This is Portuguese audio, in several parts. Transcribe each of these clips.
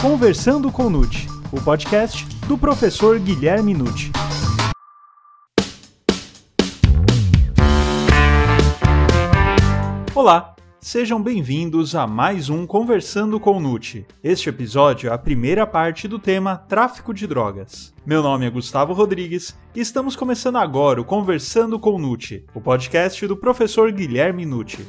Conversando com Nute, o podcast do professor Guilherme Nute. Olá, sejam bem-vindos a mais um Conversando com Nute. Este episódio é a primeira parte do tema Tráfico de Drogas. Meu nome é Gustavo Rodrigues e estamos começando agora o Conversando com Nute, o podcast do professor Guilherme Nute.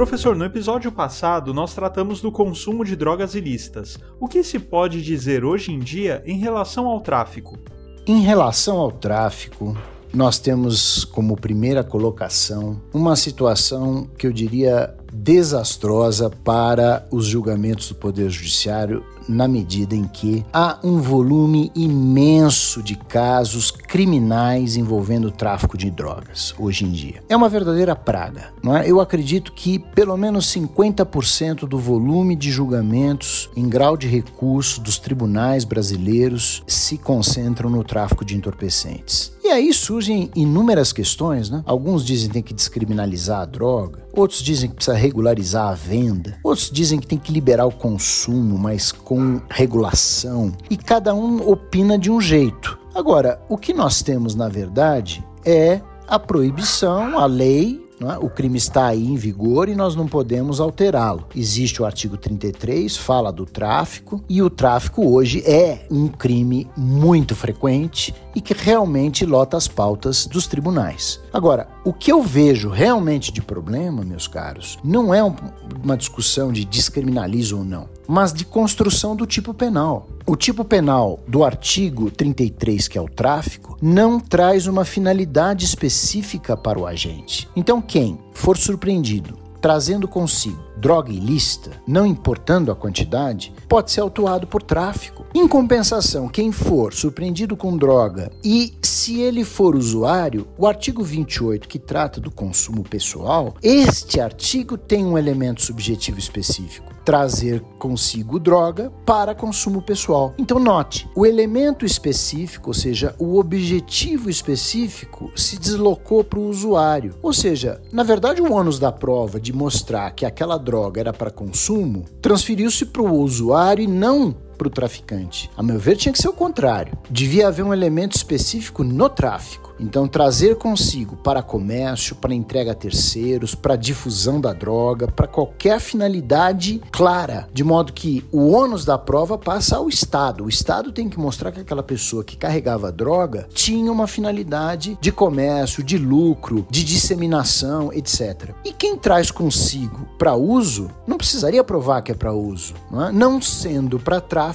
Professor, no episódio passado nós tratamos do consumo de drogas ilícitas. O que se pode dizer hoje em dia em relação ao tráfico? Em relação ao tráfico, nós temos como primeira colocação uma situação que eu diria desastrosa para os julgamentos do Poder Judiciário na medida em que há um volume imenso de casos criminais envolvendo tráfico de drogas hoje em dia. É uma verdadeira praga, não é? Eu acredito que pelo menos 50% do volume de julgamentos em grau de recurso dos tribunais brasileiros se concentram no tráfico de entorpecentes. E aí surgem inúmeras questões, né? Alguns dizem que tem que descriminalizar a droga, outros dizem que precisa regularizar a venda, outros dizem que tem que liberar o consumo, mas com regulação, e cada um opina de um jeito. Agora, o que nós temos na verdade é a proibição, a lei é? O crime está aí em vigor e nós não podemos alterá-lo. Existe o artigo 33, fala do tráfico, e o tráfico hoje é um crime muito frequente e que realmente lota as pautas dos tribunais. Agora, o que eu vejo realmente de problema, meus caros, não é uma discussão de descriminalizo ou não, mas de construção do tipo penal. O tipo penal do artigo 33, que é o tráfico, não traz uma finalidade específica para o agente. Então, quem for surpreendido trazendo consigo droga ilícita, não importando a quantidade, pode ser autuado por tráfico. Em compensação, quem for surpreendido com droga e se ele for usuário, o artigo 28 que trata do consumo pessoal, este artigo tem um elemento subjetivo específico trazer consigo droga para consumo pessoal. Então, note, o elemento específico, ou seja, o objetivo específico, se deslocou para o usuário. Ou seja, na verdade, o ônus da prova de mostrar que aquela droga era para consumo transferiu-se para o usuário e não para o traficante. A meu ver, tinha que ser o contrário. Devia haver um elemento específico no tráfico. Então, trazer consigo para comércio, para entrega a terceiros, para difusão da droga, para qualquer finalidade clara, de modo que o ônus da prova passa ao Estado. O Estado tem que mostrar que aquela pessoa que carregava a droga tinha uma finalidade de comércio, de lucro, de disseminação, etc. E quem traz consigo para uso não precisaria provar que é para uso. Não, é? não sendo para tráfico,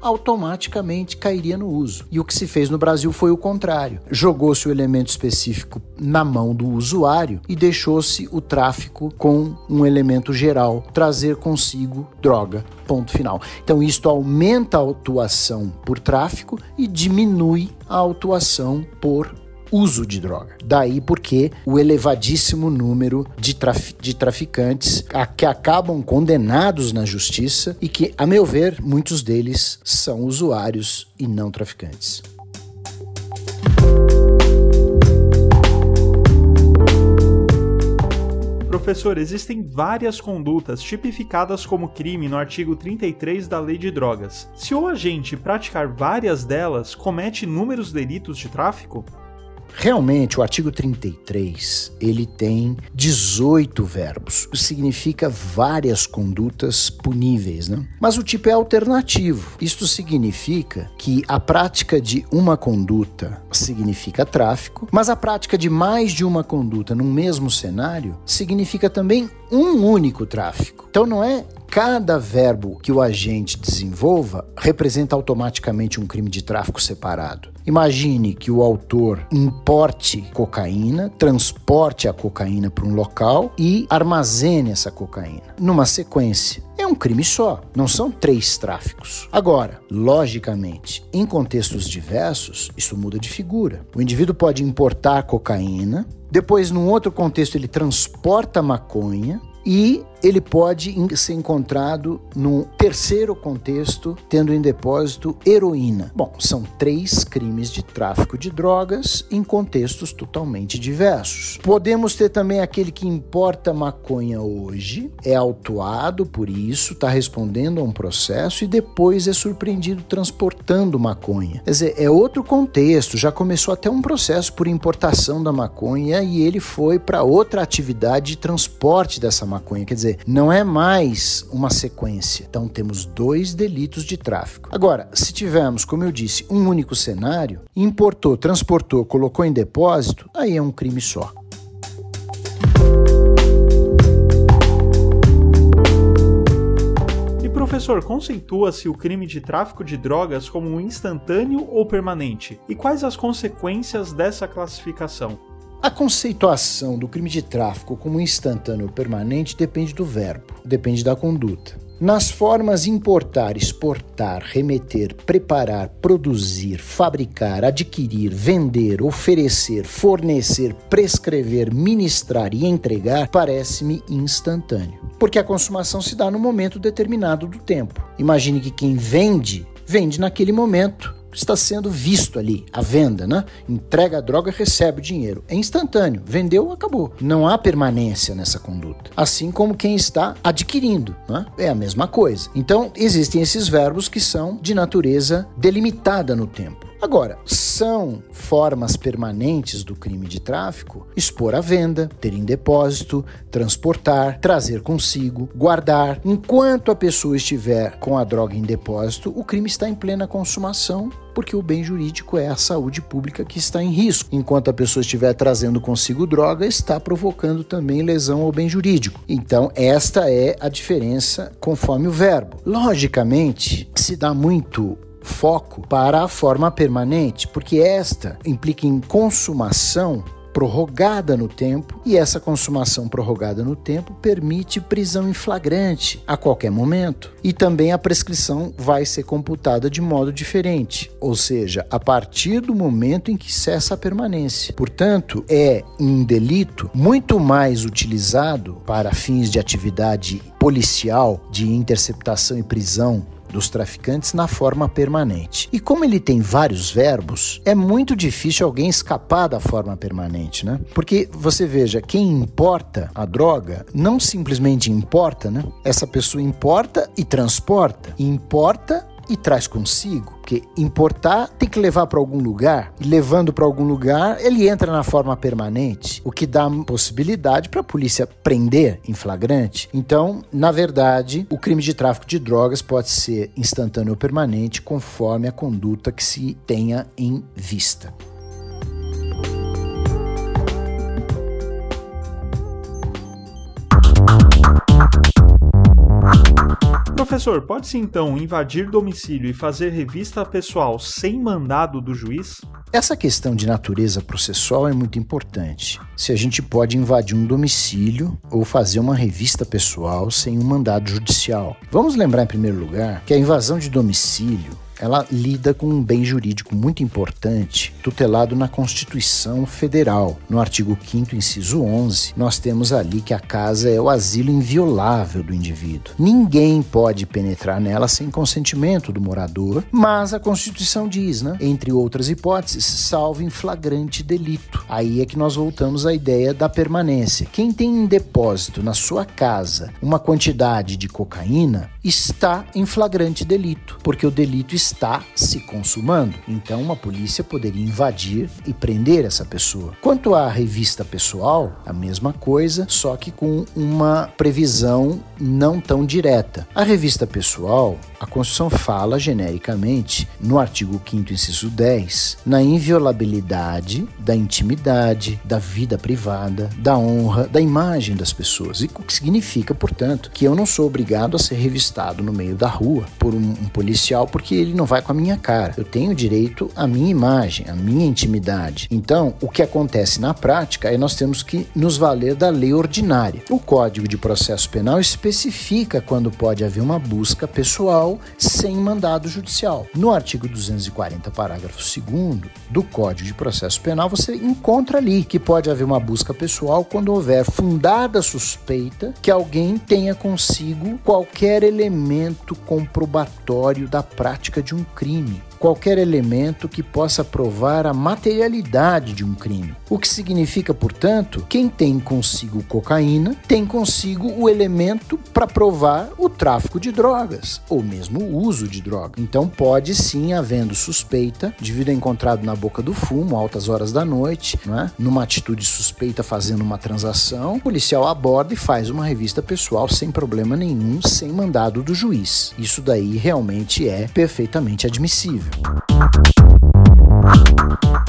automaticamente cairia no uso. E o que se fez no Brasil foi o contrário. Jogou-se o elemento específico na mão do usuário e deixou-se o tráfico com um elemento geral, trazer consigo droga. Ponto final. Então, isto aumenta a autuação por tráfico e diminui a autuação por uso de droga. Daí porque o elevadíssimo número de, de traficantes a que acabam condenados na justiça e que, a meu ver, muitos deles são usuários e não traficantes. Professor, existem várias condutas tipificadas como crime no artigo 33 da Lei de Drogas. Se o agente praticar várias delas, comete inúmeros delitos de tráfico? Realmente, o artigo 33, ele tem 18 verbos. Significa várias condutas puníveis, né? Mas o tipo é alternativo. Isto significa que a prática de uma conduta significa tráfico, mas a prática de mais de uma conduta num mesmo cenário significa também um único tráfico. Então não é cada verbo que o agente desenvolva representa automaticamente um crime de tráfico separado. Imagine que o autor importe cocaína, transporte a cocaína para um local e armazene essa cocaína numa sequência. É um crime só, não são três tráficos. Agora, logicamente, em contextos diversos, isso muda de figura. O indivíduo pode importar cocaína, depois, num outro contexto, ele transporta maconha, e ele pode ser encontrado num terceiro contexto, tendo em depósito heroína. Bom, são três crimes de tráfico de drogas em contextos totalmente diversos. Podemos ter também aquele que importa maconha hoje, é autuado por isso, está respondendo a um processo e depois é surpreendido transportando maconha. Quer dizer, é outro contexto, já começou até um processo por importação da maconha e ele foi para outra atividade de transporte dessa maconha. Quer dizer, não é mais uma sequência. Então temos dois delitos de tráfico. Agora, se tivermos, como eu disse, um único cenário, importou, transportou, colocou em depósito, aí é um crime só. Professor, conceitua-se o crime de tráfico de drogas como instantâneo ou permanente? E quais as consequências dessa classificação? A conceituação do crime de tráfico como instantâneo ou permanente depende do verbo, depende da conduta. Nas formas importar, exportar, remeter, preparar, produzir, fabricar, adquirir, vender, oferecer, fornecer, prescrever, ministrar e entregar, parece-me instantâneo. Porque a consumação se dá no momento determinado do tempo. Imagine que quem vende, vende naquele momento está sendo visto ali, a venda, né? Entrega a droga, recebe o dinheiro. É instantâneo. Vendeu, acabou. Não há permanência nessa conduta. Assim como quem está adquirindo, né? É a mesma coisa. Então, existem esses verbos que são de natureza delimitada no tempo. Agora, são formas permanentes do crime de tráfico expor à venda, ter em depósito, transportar, trazer consigo, guardar. Enquanto a pessoa estiver com a droga em depósito, o crime está em plena consumação porque o bem jurídico é a saúde pública que está em risco. Enquanto a pessoa estiver trazendo consigo droga, está provocando também lesão ao bem jurídico. Então, esta é a diferença conforme o verbo. Logicamente, se dá muito foco para a forma permanente, porque esta implica em consumação prorrogada no tempo e essa consumação prorrogada no tempo permite prisão em flagrante a qualquer momento. E também a prescrição vai ser computada de modo diferente, ou seja, a partir do momento em que cessa a permanência. Portanto, é um delito muito mais utilizado para fins de atividade policial, de interceptação e prisão dos traficantes na forma permanente. E como ele tem vários verbos, é muito difícil alguém escapar da forma permanente, né? Porque você veja, quem importa a droga não simplesmente importa, né? Essa pessoa importa e transporta. Importa e traz consigo, porque importar tem que levar para algum lugar, e levando para algum lugar, ele entra na forma permanente, o que dá possibilidade para a polícia prender em flagrante. Então, na verdade, o crime de tráfico de drogas pode ser instantâneo ou permanente, conforme a conduta que se tenha em vista. Professor, pode-se então invadir domicílio e fazer revista pessoal sem mandado do juiz? Essa questão de natureza processual é muito importante. Se a gente pode invadir um domicílio ou fazer uma revista pessoal sem um mandado judicial. Vamos lembrar, em primeiro lugar, que a invasão de domicílio ela lida com um bem jurídico muito importante, tutelado na Constituição Federal. No artigo 5 inciso 11, nós temos ali que a casa é o asilo inviolável do indivíduo. Ninguém pode penetrar nela sem consentimento do morador, mas a Constituição diz, né, entre outras hipóteses, salvo em flagrante delito. Aí é que nós voltamos à ideia da permanência. Quem tem em depósito na sua casa uma quantidade de cocaína está em flagrante delito, porque o delito está está se consumando. Então, uma polícia poderia invadir e prender essa pessoa. Quanto à revista pessoal, a mesma coisa, só que com uma previsão não tão direta. A revista pessoal, a Constituição fala genericamente, no artigo 5, inciso 10, na inviolabilidade da intimidade, da vida privada, da honra, da imagem das pessoas. E o que significa, portanto, que eu não sou obrigado a ser revistado no meio da rua por um, um policial porque ele não vai com a minha cara. Eu tenho direito à minha imagem, à minha intimidade. Então, o que acontece na prática é nós temos que nos valer da lei ordinária. O Código de Processo Penal especifica quando pode haver uma busca pessoal sem mandado judicial. No artigo 240, parágrafo 2 do Código de Processo Penal, você encontra ali que pode haver uma busca pessoal quando houver fundada suspeita que alguém tenha consigo qualquer elemento comprobatório da prática de um crime qualquer elemento que possa provar a materialidade de um crime. O que significa, portanto, quem tem consigo cocaína tem consigo o elemento para provar o tráfico de drogas ou mesmo o uso de droga. Então pode sim, havendo suspeita, devido a encontrado na boca do fumo, altas horas da noite, é? numa atitude suspeita fazendo uma transação, o policial aborda e faz uma revista pessoal sem problema nenhum, sem mandado do juiz. Isso daí realmente é perfeitamente admissível.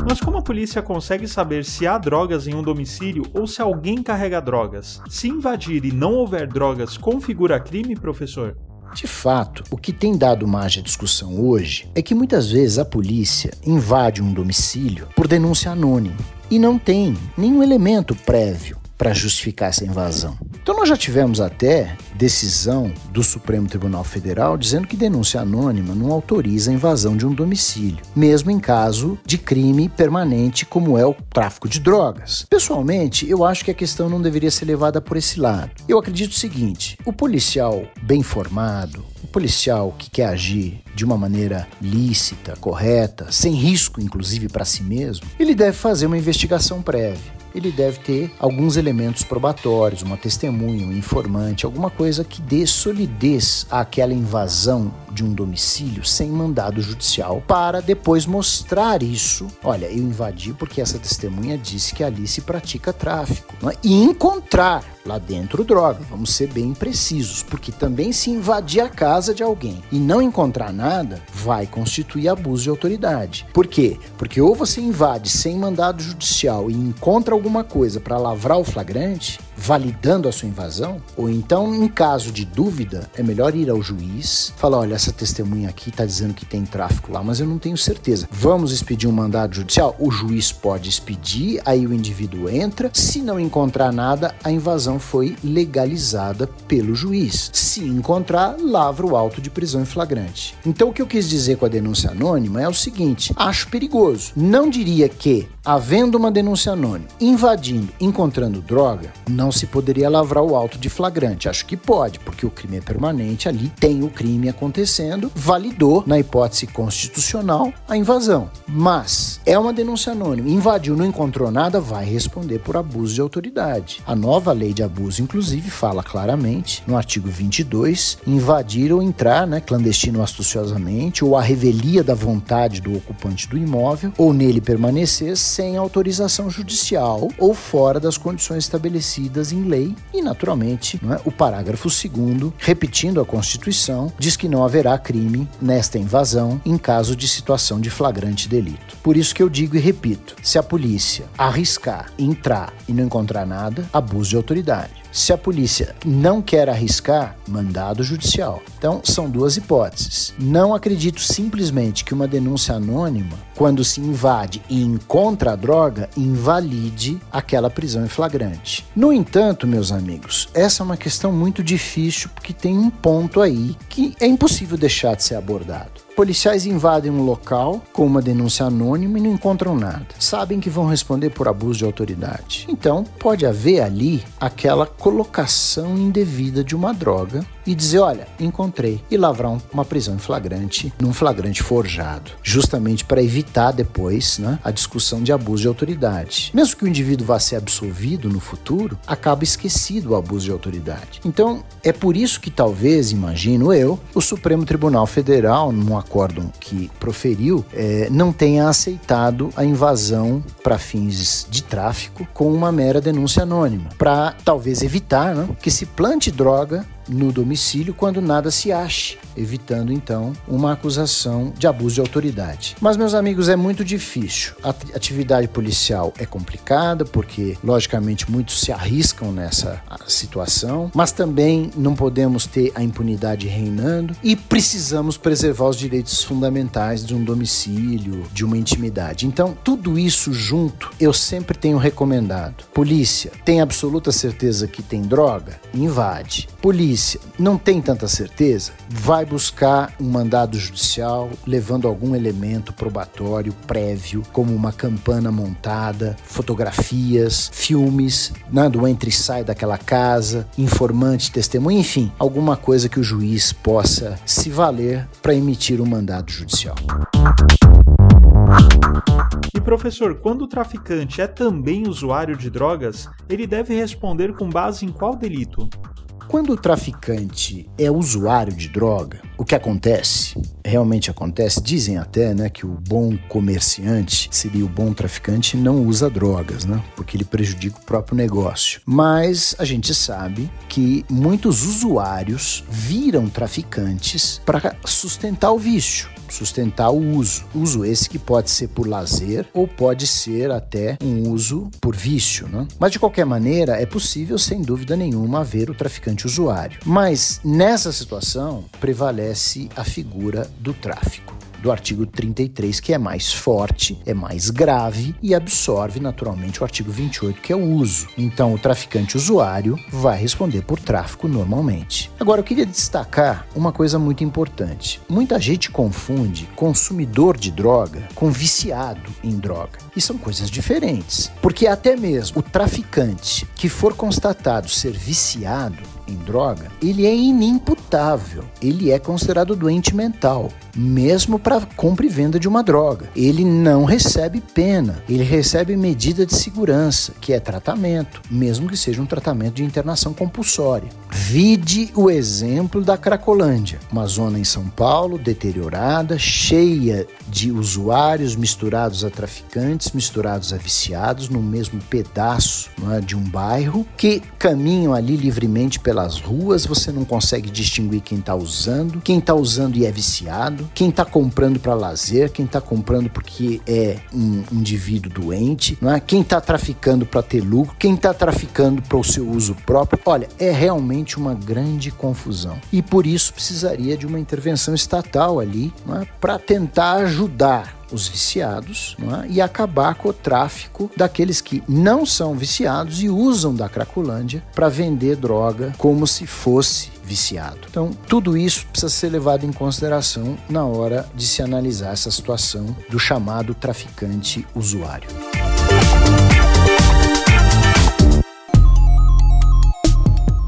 Mas como a polícia consegue saber se há drogas em um domicílio ou se alguém carrega drogas? Se invadir e não houver drogas configura crime, professor? De fato, o que tem dado margem à discussão hoje é que muitas vezes a polícia invade um domicílio por denúncia anônima e não tem nenhum elemento prévio para justificar essa invasão. Então nós já tivemos até decisão do Supremo Tribunal Federal dizendo que denúncia anônima não autoriza a invasão de um domicílio, mesmo em caso de crime permanente como é o tráfico de drogas. Pessoalmente, eu acho que a questão não deveria ser levada por esse lado. Eu acredito o seguinte: o policial bem formado, o policial que quer agir de uma maneira lícita, correta, sem risco inclusive para si mesmo, ele deve fazer uma investigação prévia ele deve ter alguns elementos probatórios, uma testemunha, um informante, alguma coisa que dê solidez àquela invasão de um domicílio sem mandado judicial, para depois mostrar isso. Olha, eu invadi porque essa testemunha disse que ali se pratica tráfico. É? E encontrar lá dentro droga. Vamos ser bem precisos, porque também se invadir a casa de alguém e não encontrar nada, vai constituir abuso de autoridade. Por quê? Porque ou você invade sem mandado judicial e encontra alguma coisa para lavrar o flagrante, validando a sua invasão, ou então, em caso de dúvida, é melhor ir ao juiz, falar: olha, essa testemunha aqui está dizendo que tem tráfico lá, mas eu não tenho certeza. Vamos expedir um mandado judicial? O juiz pode expedir, aí o indivíduo entra. Se não encontrar nada, a invasão foi legalizada pelo juiz. Se encontrar, lavra o auto de prisão em flagrante. Então, o que eu quis dizer com a denúncia anônima é o seguinte: acho perigoso. Não diria que, havendo uma denúncia anônima, invadindo, encontrando droga, não não se poderia lavrar o auto de flagrante. Acho que pode, porque o crime é permanente, ali tem o crime acontecendo, validou, na hipótese constitucional, a invasão. Mas é uma denúncia anônima, invadiu, não encontrou nada, vai responder por abuso de autoridade. A nova lei de abuso, inclusive, fala claramente, no artigo 22, invadir ou entrar né, clandestino ou astuciosamente, ou a revelia da vontade do ocupante do imóvel, ou nele permanecer sem autorização judicial ou fora das condições estabelecidas em lei e, naturalmente, é? o parágrafo 2, repetindo a Constituição, diz que não haverá crime nesta invasão em caso de situação de flagrante delito. Por isso que eu digo e repito: se a polícia arriscar entrar e não encontrar nada, abuso de autoridade. Se a polícia não quer arriscar, mandado judicial. Então, são duas hipóteses. Não acredito simplesmente que uma denúncia anônima, quando se invade e encontra a droga, invalide aquela prisão em flagrante. No entanto, meus amigos, essa é uma questão muito difícil porque tem um ponto aí que é impossível deixar de ser abordado. Policiais invadem um local com uma denúncia anônima e não encontram nada. Sabem que vão responder por abuso de autoridade. Então, pode haver ali aquela colocação indevida de uma droga e dizer: olha, encontrei, e lavrar uma prisão em flagrante, num flagrante forjado, justamente para evitar depois né, a discussão de abuso de autoridade. Mesmo que o indivíduo vá ser absolvido no futuro, acaba esquecido o abuso de autoridade. Então, é por isso que talvez, imagino eu, o Supremo Tribunal Federal, num acórdão que proferiu, é, não tenha aceitado a invasão para fins de tráfico com uma mera denúncia anônima, para talvez evitar né, que se plante droga no domicílio quando nada se ache, evitando então uma acusação de abuso de autoridade. Mas, meus amigos, é muito difícil. A atividade policial é complicada porque, logicamente, muitos se arriscam nessa situação, mas também não podemos ter a impunidade reinando e precisamos preservar os direitos fundamentais de um domicílio, de uma intimidade. Então, tudo isso junto, eu sempre tenho recomendado. Polícia, tem absoluta certeza que tem droga? Invade. Polícia polícia não tem tanta certeza, vai buscar um mandado judicial levando algum elemento probatório prévio, como uma campana montada, fotografias, filmes, né, do entra e sai daquela casa, informante, testemunha, enfim, alguma coisa que o juiz possa se valer para emitir um mandado judicial. E professor, quando o traficante é também usuário de drogas, ele deve responder com base em qual delito? Quando o traficante é usuário de droga, o que acontece, realmente acontece, dizem até né, que o bom comerciante seria o bom traficante não usa drogas, né? Porque ele prejudica o próprio negócio. Mas a gente sabe que muitos usuários viram traficantes para sustentar o vício sustentar o uso. Uso esse que pode ser por lazer ou pode ser até um uso por vício, né? Mas de qualquer maneira, é possível, sem dúvida nenhuma, ver o traficante usuário. Mas nessa situação prevalece a figura do tráfico do artigo 33, que é mais forte, é mais grave e absorve naturalmente o artigo 28, que é o uso. Então, o traficante usuário vai responder por tráfico normalmente. Agora, eu queria destacar uma coisa muito importante. Muita gente confunde consumidor de droga com viciado em droga. E são coisas diferentes. Porque até mesmo o traficante que for constatado ser viciado em droga, ele é inimputável. Ele é considerado doente mental, mesmo para compra e venda de uma droga. Ele não recebe pena, ele recebe medida de segurança, que é tratamento, mesmo que seja um tratamento de internação compulsória. Vide o exemplo da Cracolândia, uma zona em São Paulo deteriorada, cheia de usuários misturados a traficantes, misturados a viciados, no mesmo pedaço é, de um bairro, que caminham ali livremente pelas ruas, você não consegue distinguir quem está usando, quem está usando e é viciado, quem está comprando para lazer, quem está comprando porque é um indivíduo doente, não é? quem está traficando para ter lucro, quem está traficando para o seu uso próprio. Olha, é realmente uma grande confusão. E por isso precisaria de uma intervenção estatal ali é? para tentar ajudar os viciados é? e acabar com o tráfico daqueles que não são viciados e usam da Cracolândia para vender droga como se fosse viciado. Então, tudo isso precisa ser levado em consideração na hora de se analisar essa situação do chamado traficante usuário.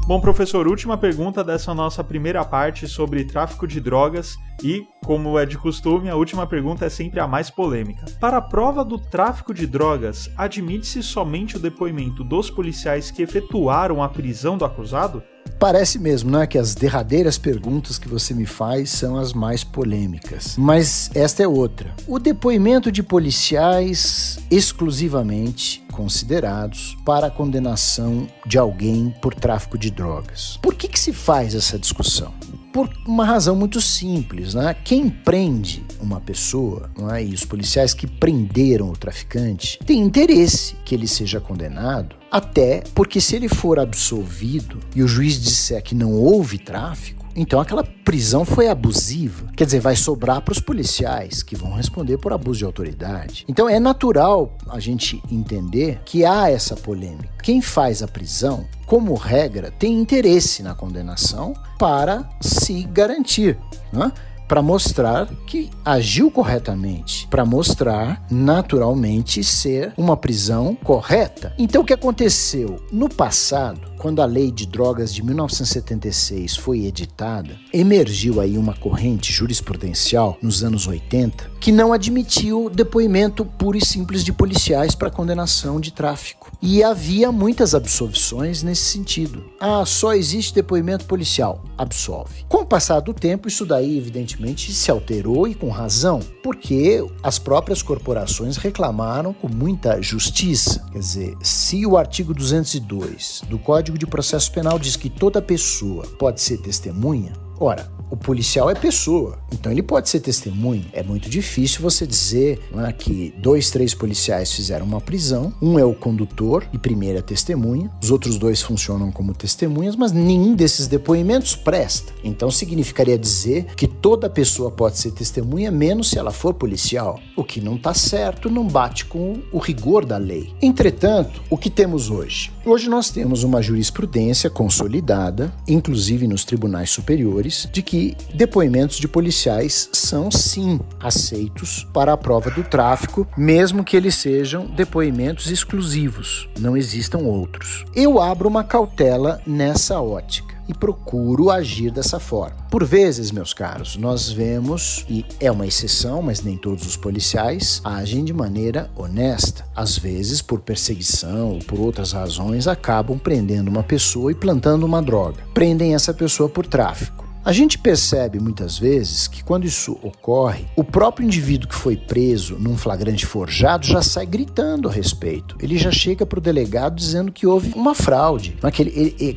Bom, professor, última pergunta dessa nossa primeira parte sobre tráfico de drogas e, como é de costume, a última pergunta é sempre a mais polêmica. Para a prova do tráfico de drogas, admite-se somente o depoimento dos policiais que efetuaram a prisão do acusado? Parece mesmo, não é que as derradeiras perguntas que você me faz são as mais polêmicas. Mas esta é outra. O depoimento de policiais exclusivamente considerados para a condenação de alguém por tráfico de drogas. Por que, que se faz essa discussão? Por uma razão muito simples, né? Quem prende uma pessoa, é? e os policiais que prenderam o traficante, têm interesse que ele seja condenado, até porque se ele for absolvido e o juiz disser que não houve tráfico, então aquela prisão foi abusiva. Quer dizer, vai sobrar para os policiais que vão responder por abuso de autoridade. Então é natural a gente entender que há essa polêmica. Quem faz a prisão, como regra, tem interesse na condenação para se garantir. Né? para mostrar que agiu corretamente, para mostrar naturalmente ser uma prisão correta. Então o que aconteceu no passado quando a lei de drogas de 1976 foi editada, emergiu aí uma corrente jurisprudencial nos anos 80 que não admitiu depoimento puro e simples de policiais para condenação de tráfico. E havia muitas absolvições nesse sentido. Ah, só existe depoimento policial. Absolve. Com o passar do tempo, isso daí evidentemente se alterou e com razão, porque as próprias corporações reclamaram com muita justiça. Quer dizer, se o artigo 202 do Código Código de Processo Penal diz que toda pessoa pode ser testemunha, Ora, o policial é pessoa, então ele pode ser testemunha. É muito difícil você dizer é, que dois, três policiais fizeram uma prisão, um é o condutor e primeira testemunha, os outros dois funcionam como testemunhas, mas nenhum desses depoimentos presta. Então significaria dizer que toda pessoa pode ser testemunha, menos se ela for policial, o que não está certo, não bate com o rigor da lei. Entretanto, o que temos hoje? Hoje nós temos uma jurisprudência consolidada, inclusive nos tribunais superiores, de que que depoimentos de policiais são sim aceitos para a prova do tráfico, mesmo que eles sejam depoimentos exclusivos, não existam outros. Eu abro uma cautela nessa ótica e procuro agir dessa forma. Por vezes, meus caros, nós vemos, e é uma exceção, mas nem todos os policiais agem de maneira honesta. Às vezes, por perseguição ou por outras razões, acabam prendendo uma pessoa e plantando uma droga. Prendem essa pessoa por tráfico. A gente percebe muitas vezes que quando isso ocorre, o próprio indivíduo que foi preso num flagrante forjado já sai gritando a respeito. Ele já chega para o delegado dizendo que houve uma fraude,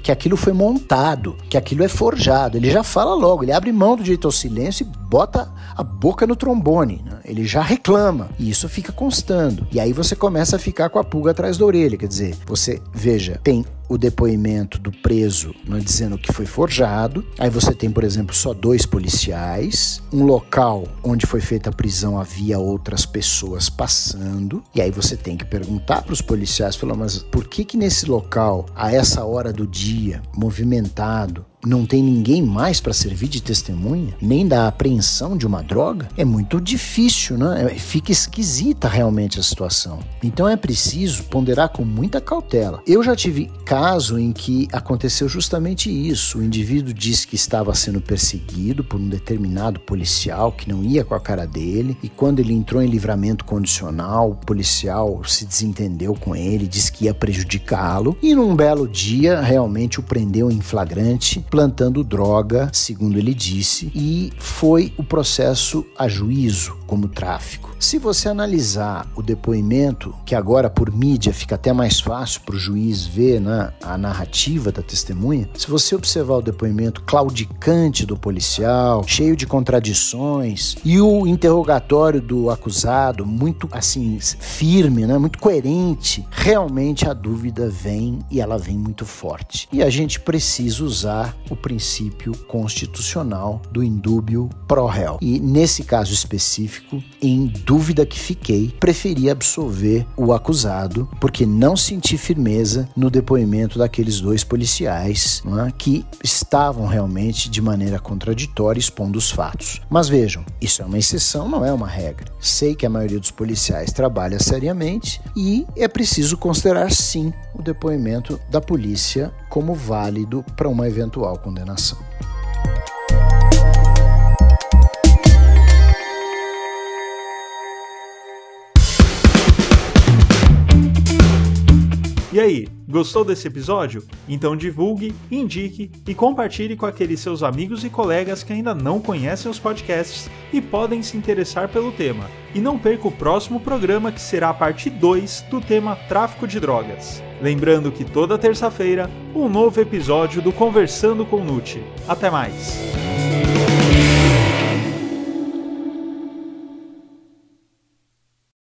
que, aquilo foi montado, que aquilo é forjado. Ele já fala logo, ele abre mão do direito ao silêncio e bota a boca no trombone. Né? Ele já reclama e isso fica constando. E aí você começa a ficar com a pulga atrás da orelha. Quer dizer, você veja, tem o depoimento do preso né, dizendo que foi forjado. Aí você tem, por exemplo, só dois policiais. Um local onde foi feita a prisão havia outras pessoas passando. E aí você tem que perguntar para os policiais, falar, mas por que que nesse local, a essa hora do dia, movimentado, não tem ninguém mais para servir de testemunha, nem da apreensão de uma droga, é muito difícil, né? É, fica esquisita realmente a situação. Então é preciso ponderar com muita cautela. Eu já tive caso em que aconteceu justamente isso. O indivíduo disse que estava sendo perseguido por um determinado policial que não ia com a cara dele, e quando ele entrou em livramento condicional, o policial se desentendeu com ele, disse que ia prejudicá-lo, e num belo dia realmente o prendeu em flagrante plantando droga, segundo ele disse, e foi o processo a juízo como tráfico. Se você analisar o depoimento, que agora por mídia fica até mais fácil para o juiz ver né, a narrativa da testemunha, se você observar o depoimento claudicante do policial, cheio de contradições, e o interrogatório do acusado muito assim firme, né, muito coerente, realmente a dúvida vem e ela vem muito forte. E a gente precisa usar o princípio constitucional do indúbio pro réu. E nesse caso específico, em dúvida que fiquei, preferi absolver o acusado porque não senti firmeza no depoimento daqueles dois policiais é? que estavam realmente de maneira contraditória expondo os fatos. Mas vejam, isso é uma exceção, não é uma regra. Sei que a maioria dos policiais trabalha seriamente e é preciso considerar sim o depoimento da polícia como válido para uma eventual condenação. E aí, gostou desse episódio? Então divulgue, indique e compartilhe com aqueles seus amigos e colegas que ainda não conhecem os podcasts e podem se interessar pelo tema. E não perca o próximo programa que será a parte 2 do tema tráfico de drogas. Lembrando que toda terça-feira, um novo episódio do Conversando com Nute. Até mais!